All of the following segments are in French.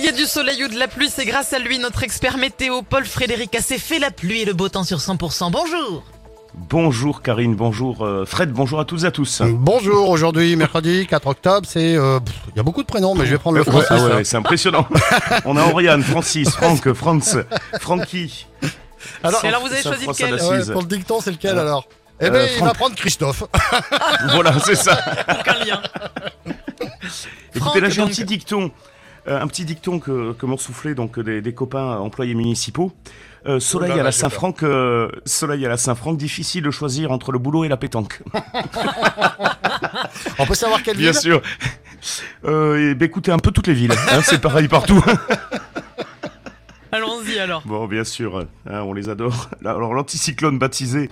Qu'il y ait du soleil ou de la pluie, c'est grâce à lui, notre expert météo, Paul Frédéric Assé, fait la pluie et le beau temps sur 100%. Bonjour Bonjour Karine, bonjour euh, Fred, bonjour à toutes et à tous. Bonjour, aujourd'hui mercredi 4 octobre, c'est euh, il y a beaucoup de prénoms mais je vais prendre le Ouais, Francis. ah ouais, ouais, c'est impressionnant. On a Oriane, Francis, Franck, Franz, Francky. Alors, alors vous avez choisi lequel ouais, pour le dicton, c'est lequel alors Eh euh, ben, il va prendre Christophe. Voilà, c'est ça. Aucun lien. Écoutez, là j'ai un petit dicton, un petit dicton que, que m'ont soufflé donc des, des copains employés municipaux. Euh, soleil Oh là à là, la. Saint-Franck, euh, soleil à la Saint-Franck, difficile de choisir entre le boulot et la pétanque. On peut savoir quelle Bien ville sûr. Euh, et, bah, écoutez, un peu toutes les villes, hein, c'est pareil partout. Allons-y alors. Bon, bien sûr, hein, on les adore. Alors, l'anticyclone baptisé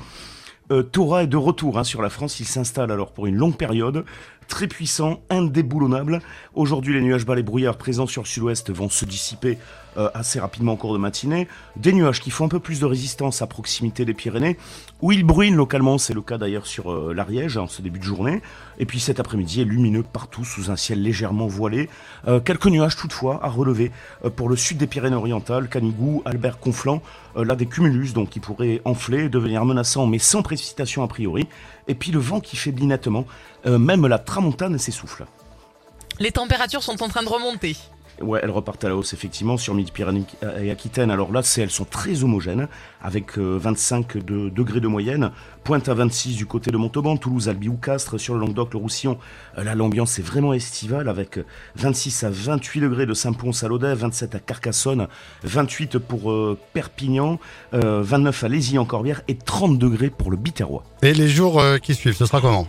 euh, Tora est de retour hein, sur la France. Il s'installe alors pour une longue période. Très puissant, indéboulonnable. Aujourd'hui, les nuages bas, les brouillards présents sur le sud-ouest vont se dissiper euh, assez rapidement en cours de matinée. Des nuages qui font un peu plus de résistance à proximité des Pyrénées, où ils bruinent localement. C'est le cas d'ailleurs sur euh, l'Ariège en ce début de journée. Et puis cet après-midi est lumineux partout sous un ciel légèrement voilé. Euh, quelques nuages toutefois à relever pour le sud des Pyrénées-Orientales, Canigou, Albert Conflans, là des cumulus donc qui pourraient enfler, devenir menaçants mais sans précipitation a priori. Et puis le vent qui faiblit nettement, même la tramontane s'essouffle. Les températures sont en train de remonter. Ouais, elles repartent à la hausse effectivement sur Midi-Pyrénées et Aquitaine. Alors là, elles sont très homogènes, avec euh, 25 de- degrés de moyenne. Pointe à 26 du côté de Montauban, Toulouse, Albi ou Castres, sur le Languedoc, le Roussillon. Euh, là, l'ambiance est vraiment estivale, avec euh, 26 à 28 degrés de Saint-Pons à Lodève, 27 à Carcassonne, 28 pour euh, Perpignan, euh, 29 à Lézy en Corbière et 30 degrés pour le Biterrois. Et les jours euh, qui suivent, ce sera comment?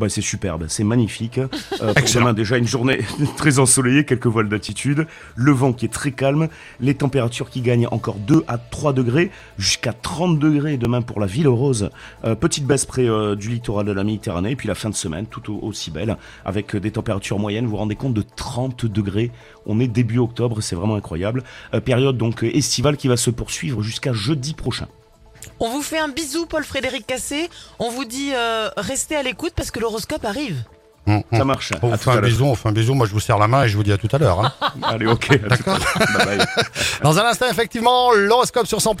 Bah, c'est superbe, c'est magnifique. Euh, pour demain, déjà une journée très ensoleillée, quelques voiles d'altitude, le vent qui est très calme, les températures qui gagnent encore 2 à 3 degrés, jusqu'à 30 degrés demain pour la ville rose. Euh, petite baisse près euh, du littoral de la Méditerranée, et puis la fin de semaine tout au- aussi belle, avec euh, des températures moyennes, vous vous rendez compte de 30 degrés? On est début octobre, c'est vraiment incroyable. Période donc estivale qui va se poursuivre jusqu'à jeudi prochain. On vous fait un bisou, Paul Frédéric Cassé. On vous dit euh, restez à l'écoute parce que l'horoscope arrive. Hum, hum. Ça marche. On À fait un bisou, on fait un bisou. Moi, je vous serre la main et je vous dis à tout à l'heure. hein. Allez, ok. D'accord. l'heure. Bye bye. Dans un instant, effectivement, l'horoscope sur 100%.